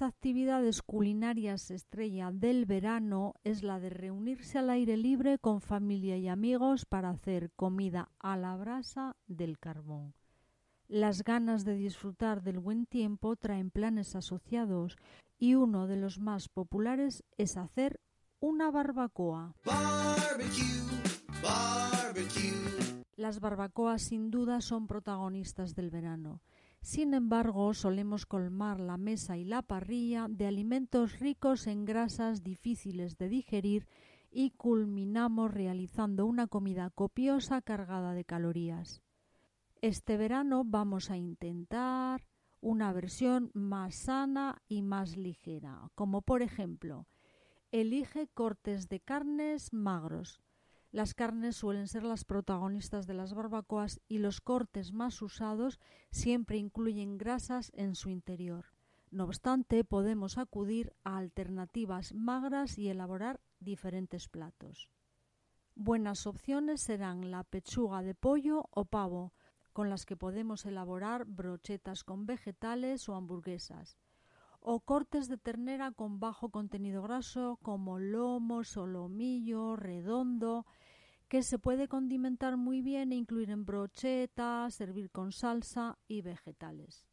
las actividades culinarias estrella del verano es la de reunirse al aire libre con familia y amigos para hacer comida a la brasa del carbón. Las ganas de disfrutar del buen tiempo traen planes asociados y uno de los más populares es hacer una barbacoa. Las barbacoas sin duda son protagonistas del verano. Sin embargo, solemos colmar la mesa y la parrilla de alimentos ricos en grasas difíciles de digerir y culminamos realizando una comida copiosa cargada de calorías. Este verano vamos a intentar una versión más sana y más ligera, como por ejemplo, elige cortes de carnes magros. Las carnes suelen ser las protagonistas de las barbacoas y los cortes más usados siempre incluyen grasas en su interior. No obstante, podemos acudir a alternativas magras y elaborar diferentes platos. Buenas opciones serán la pechuga de pollo o pavo, con las que podemos elaborar brochetas con vegetales o hamburguesas, o cortes de ternera con bajo contenido graso como lomo, solomillo, redondo, que se puede condimentar muy bien e incluir en brochetas, servir con salsa y vegetales.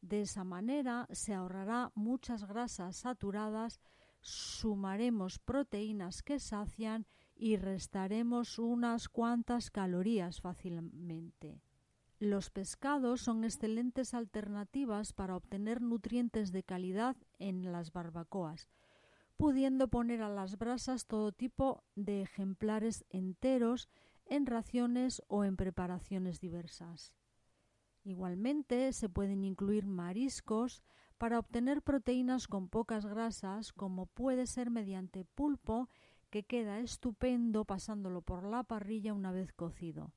De esa manera se ahorrará muchas grasas saturadas, sumaremos proteínas que sacian y restaremos unas cuantas calorías fácilmente. Los pescados son excelentes alternativas para obtener nutrientes de calidad en las barbacoas, pudiendo poner a las brasas todo tipo de ejemplares enteros en raciones o en preparaciones diversas. Igualmente se pueden incluir mariscos para obtener proteínas con pocas grasas, como puede ser mediante pulpo, que queda estupendo pasándolo por la parrilla una vez cocido.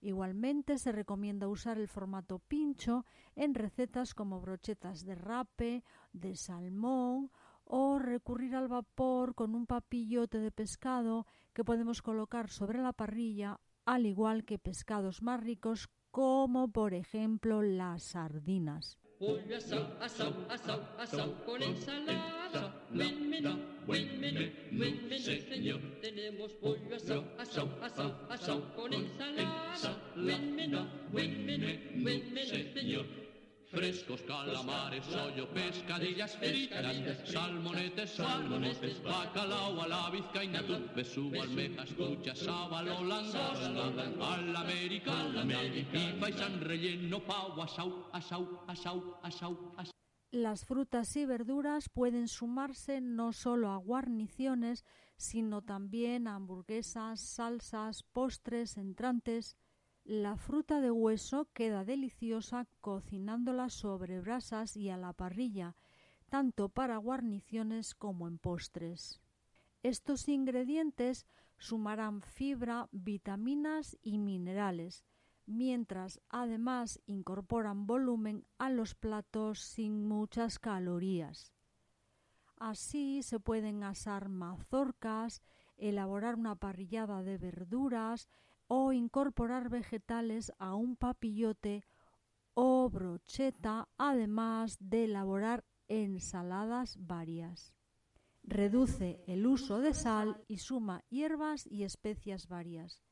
Igualmente se recomienda usar el formato pincho en recetas como brochetas de rape, de salmón o recurrir al vapor con un papillote de pescado que podemos colocar sobre la parrilla, al igual que pescados más ricos como por ejemplo las sardinas. Pollo asado, asado, asado, asado con ensalada. Buen menú, buen menú, buen menú, señor. Tenemos pollo asado, asado, asado, asado con ensalada. Buen menú, buen menú, buen menú, señor. Frescos calamares, sollo, pescadillas fritas, salmonetes, salmonetes, bacalao a la vizcaína, besugo, almejas, truchas, sábalo, langosta, al americano, y paisan relleno, pavo, asau, asau, asau, asau, asau. Las frutas y verduras pueden sumarse no solo a guarniciones, sino también a hamburguesas, salsas, postres, entrantes. La fruta de hueso queda deliciosa cocinándola sobre brasas y a la parrilla, tanto para guarniciones como en postres. Estos ingredientes sumarán fibra, vitaminas y minerales, mientras además incorporan volumen a los platos sin muchas calorías. Así se pueden asar mazorcas, elaborar una parrillada de verduras, o incorporar vegetales a un papillote o brocheta, además de elaborar ensaladas varias. Reduce el uso de sal y suma hierbas y especias varias.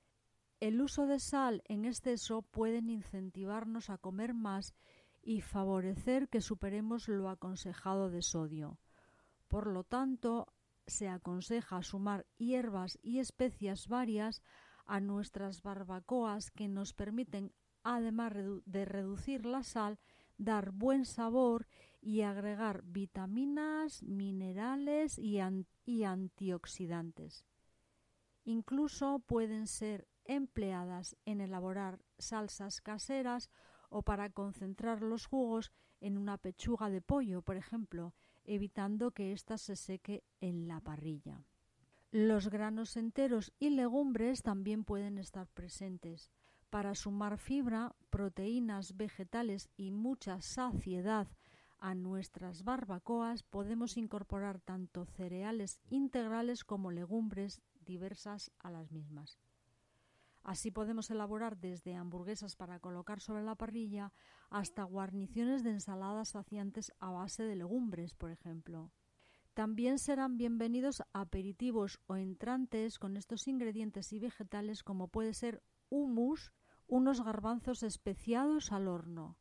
El uso de sal en exceso pueden incentivarnos a comer más y favorecer que superemos lo aconsejado de sodio. Por lo tanto, se aconseja sumar hierbas y especias varias a nuestras barbacoas que nos permiten, además de reducir la sal, dar buen sabor y agregar vitaminas, minerales y, antioxidantes. Incluso pueden ser empleadas en elaborar salsas caseras o para concentrar los jugos en una pechuga de pollo, por ejemplo, evitando que ésta se seque en la parrilla. Los granos enteros y legumbres también pueden estar presentes. Para sumar fibra, proteínas vegetales y mucha saciedad a nuestras barbacoas podemos incorporar tanto cereales integrales como legumbres diversas a las mismas. Así podemos elaborar desde hamburguesas para colocar sobre la parrilla hasta guarniciones de ensaladas saciantes a base de legumbres, por ejemplo. También serán bienvenidos aperitivos o entrantes con estos ingredientes y vegetales como puede ser hummus, unos garbanzos especiados al horno.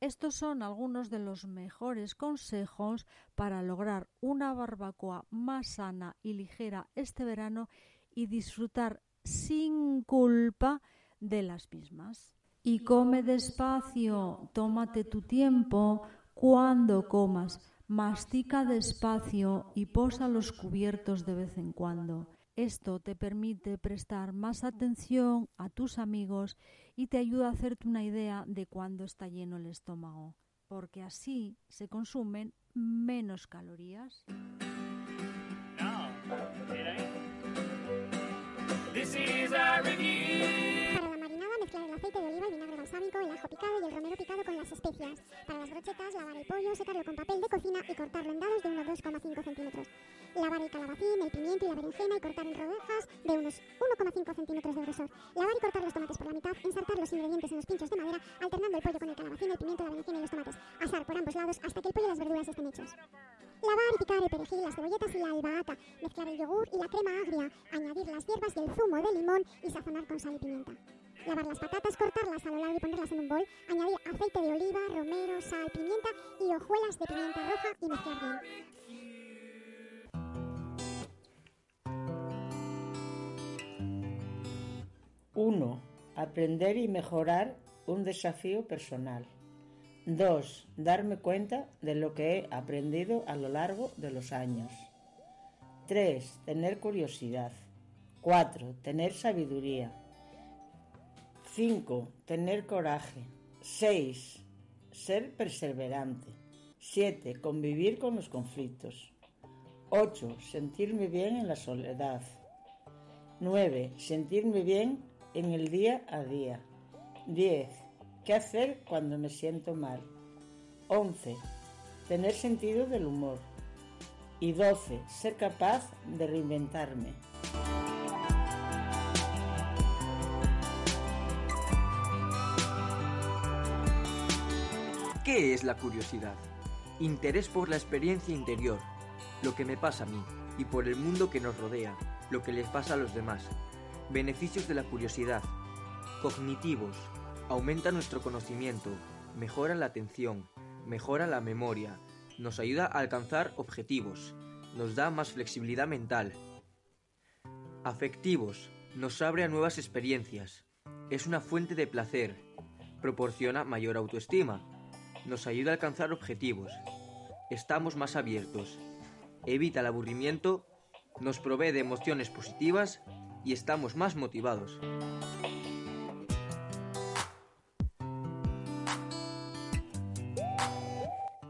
Estos son algunos de los mejores consejos para lograr una barbacoa más sana y ligera este verano y disfrutar sin culpa de las mismas. Y come despacio, tómate tu tiempo cuando comas, mastica despacio y posa los cubiertos de vez en cuando. Esto te permite prestar más atención a tus amigos y te ayuda a hacerte una idea de cuándo está lleno el estómago, porque así se consumen menos calorías. El ajo picado y el romero picado con las especias. Para las brochetas, lavar el pollo, secarlo con papel de cocina y cortarlo en dados de unos 2,5 centímetros. Lavar el calabacín, el pimiento y la berenjena y cortar en rodajas de unos 1,5 centímetros de grosor. Lavar y cortar los tomates por la mitad, ensartar los ingredientes en los pinchos de madera, alternando el pollo con el calabacín, el pimiento, la berenjena y los tomates. Asar por ambos lados hasta que el pollo y las verduras estén hechos. Lavar y picar el perejil, las cebolletas y la albahaca. Mezclar el yogur y la crema agria. Añadir las hierbas y el zumo de limón y sazonar con sal y pimienta. Lavar las patatas, cortarlas a lo largo y ponerlas en un bol. Añadir aceite de oliva, romero, sal, pimienta y hojuelas de pimienta roja y mezclar bien. Uno, aprender y mejorar un desafío personal. 2. Darme cuenta de lo que he aprendido a lo largo de los años. 3. Tener curiosidad. 4. Tener sabiduría. 5. Tener coraje. 6. Ser perseverante. 7. Convivir con los conflictos. 8. Sentirme bien en la soledad. 9. Sentirme bien en el día a día. 10. ¿Qué hacer cuando me siento mal? 11. Tener sentido del humor. Y 12. Ser capaz de reinventarme. ¿Qué es la curiosidad? Interés por la experiencia interior, lo que me pasa a mí, y por el mundo que nos rodea, lo que les pasa a los demás. Beneficios de la curiosidad. Cognitivos. Aumenta nuestro conocimiento, mejora la atención, mejora la memoria, nos ayuda a alcanzar objetivos, nos da más flexibilidad mental. Afectivos. Nos abre a nuevas experiencias. Es una fuente de placer. Proporciona mayor autoestima. Nos ayuda a alcanzar objetivos. Estamos más abiertos. Evita el aburrimiento. Nos provee de emociones positivas y estamos más motivados.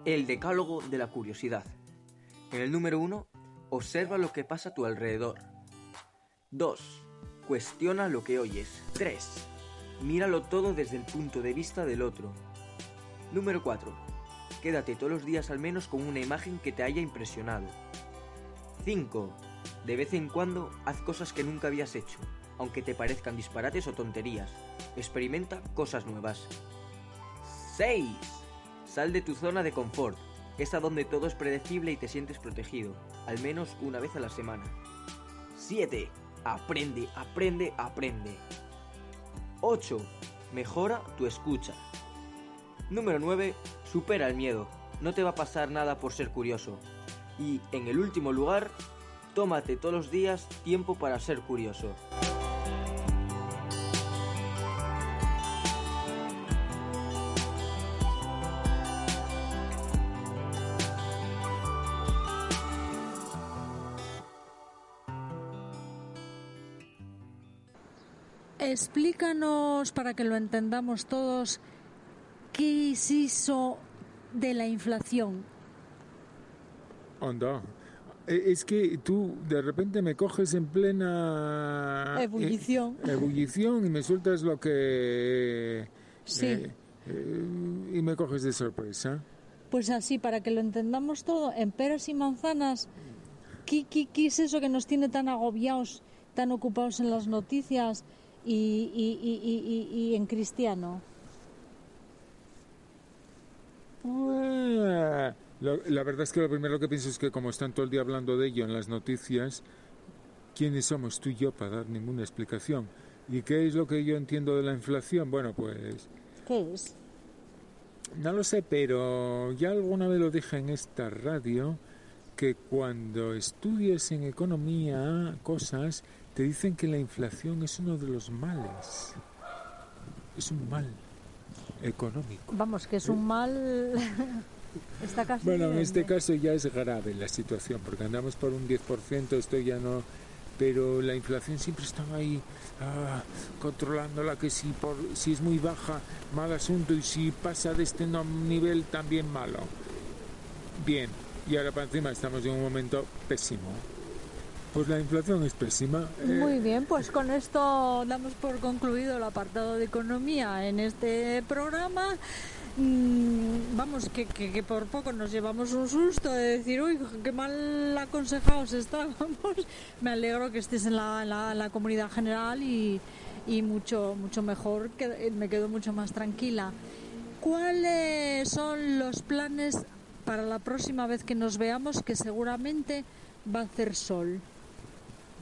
El decálogo de la curiosidad. En el número 1, observa lo que pasa a tu alrededor. 2. Cuestiona lo que oyes. 3. Míralo todo desde el punto de vista del otro. Número 4. Quédate todos los días al menos con una imagen que te haya impresionado. 5. De vez en cuando haz cosas que nunca habías hecho, aunque te parezcan disparates o tonterías. Experimenta cosas nuevas. 6. Sal de tu zona de confort. Es a donde todo es predecible y te sientes protegido, al menos una vez a la semana. 7. Aprende, aprende, aprende. 8. Mejora tu escucha. Número 9. Supera el miedo. No te va a pasar nada por ser curioso. Y en el último lugar, tómate todos los días tiempo para ser curioso. Explícanos, para que lo entendamos todos, qué es eso de la inflación. Anda. E- Es que tú de repente me coges en plena Ebullición. eh, ebullición y me sueltas lo que Sí. eh, eh, y me coges de sorpresa. Pues así, para que lo entendamos todo, en peras y manzanas, ¿qué, qué, qué es eso que nos tiene tan agobiados, tan ocupados en las noticias y, y- y- y- y- y en cristiano. La, la verdad es que lo primero que pienso es que como están todo el día hablando de ello en las noticias, ¿quiénes somos tú y yo para dar ninguna explicación? ¿Y qué es lo que yo entiendo de la inflación? Bueno, pues ¿Qué es? no lo sé, pero ya alguna vez lo dije en esta radio, que cuando estudias en economía cosas, te dicen que la inflación es uno de los males. Es un mal económico. Vamos, que es un mal... Está casi Bueno, en este caso ya es grave la situación, porque andamos por un 10%, esto ya no... Pero la inflación siempre estaba ahí ah, controlándola, que si, por, si es muy baja, mal asunto, y si pasa de este nivel, también malo. Bien, y ahora para encima estamos en un momento pésimo. Pues la inflación es pésima. eh, Muy bien, pues con esto damos por concluido el apartado de economía en este programa. Mm, vamos, que, que, por poco nos llevamos un susto de decir, uy, qué mal aconsejados estábamos. Me alegro que estés en la, la, comunidad general y, y mucho, mucho mejor, que me quedo mucho más tranquila. ¿Cuáles son los planes para la próxima vez que nos veamos, que seguramente va a hacer sol?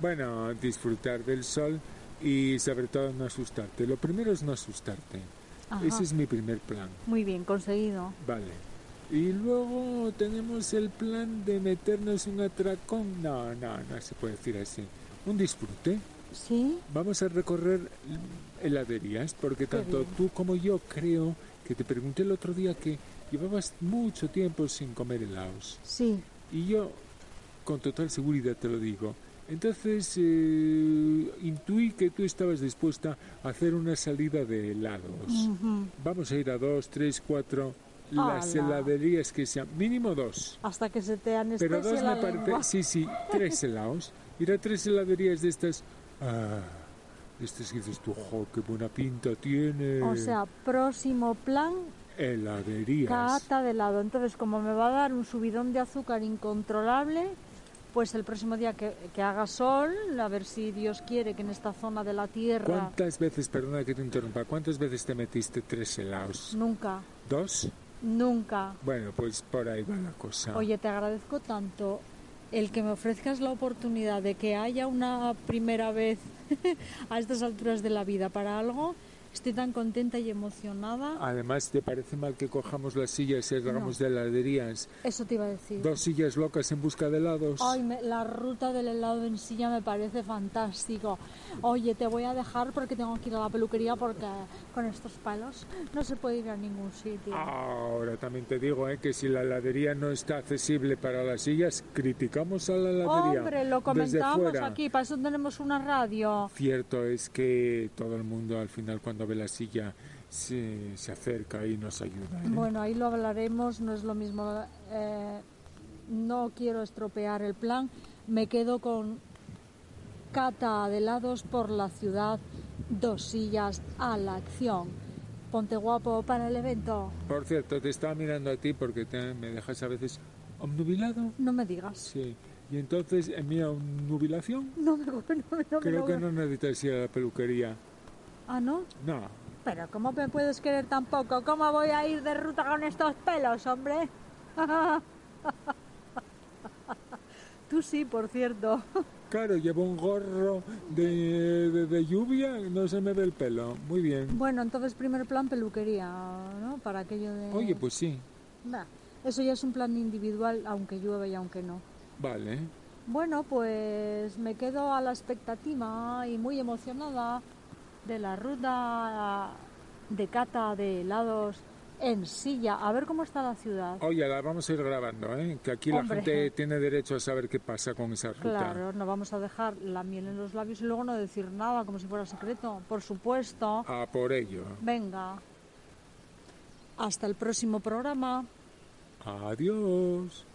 Bueno, disfrutar del sol y sobre todo no asustarte. Lo primero es no asustarte. Ajá. Ese es mi primer plan. Muy bien, conseguido. Vale. Y luego tenemos el plan de meternos un atracón. No, no, no se puede decir así. Un disfrute. ¿Sí? Vamos a recorrer heladerías porque tanto bien. tú como yo creo que te pregunté el otro día que llevabas mucho tiempo sin comer helados. Sí. Y yo, con total seguridad te lo digo. Entonces, eh, intuí que tú estabas dispuesta a hacer una salida de helados. Vamos a ir a dos, tres, cuatro, las ¡Hala! heladerías que sean, mínimo dos. Hasta que se te anestesia Pero dos la me parece, lengua. sí, sí, tres helados. Ir a tres heladerías de estas, ah, estas que dices tú, jo, qué buena pinta tiene. O sea, próximo plan, heladerías. cata de helado. Entonces, como me va a dar un subidón de azúcar incontrolable, pues el próximo día que, que haga sol, a ver si Dios quiere que en esta zona de la Tierra... ¿Cuántas veces, perdona que te interrumpa, cuántas veces te metiste tres helados? Nunca, ¿Dos? nunca. Bueno, pues por ahí va la cosa. Oye, te agradezco tanto el que me ofrezcas la oportunidad de que haya una primera vez a estas alturas de la vida para algo. Estoy tan contenta y emocionada. Además, ¿te parece mal que cojamos las sillas y hagamos de heladerías? Eso te iba a decir. Dos sillas locas en busca de helados. Ay, me- la ruta del helado en silla me parece fantástico. Oye, te voy a dejar porque tengo que ir a la peluquería porque con estos palos no se puede ir a ningún sitio. Ahora también te digo eh, que si la heladería no está accesible para las sillas, criticamos a la heladería. Hombre, lo comentamos aquí, para eso tenemos una radio. Cierto es que todo el mundo al final cuando la silla se, se acerca y nos ayuda. ¿eh? Bueno, ahí lo hablaremos, no es lo mismo. eh, no quiero estropear el plan. Me quedo con cata de helados por la ciudad, dos sillas a la acción. Ponte guapo para el evento. Por cierto, te estaba mirando a ti porque te- me dejas a veces obnubilado. No me digas. Sí. Y entonces, en mi obnubilación, No me, no, no creo que no necesitas ir a la peluquería. Ah, ¿no? No. Pero ¿cómo me puedes querer tan poco? ¿Cómo voy a ir de ruta con estos pelos, hombre? Tú sí, por cierto. Claro, llevo un gorro de, de- de lluvia, no se me ve el pelo. Muy bien. Bueno, entonces primer plan peluquería, ¿no? Para aquello de... Oye, pues sí. Bah, eso ya es un plan individual, aunque llueve y aunque no. Vale. Bueno, pues me quedo a la expectativa y muy emocionada de la ruta de cata de helados en silla. A ver cómo está la ciudad. Oye, la vamos a ir grabando, ¿eh? Que aquí Hombre. la gente tiene derecho a saber qué pasa con esa ruta. Claro, no vamos a dejar la miel en los labios y luego no decir nada como si fuera secreto. Por supuesto. A por ello. Venga. Hasta el próximo programa. Adiós.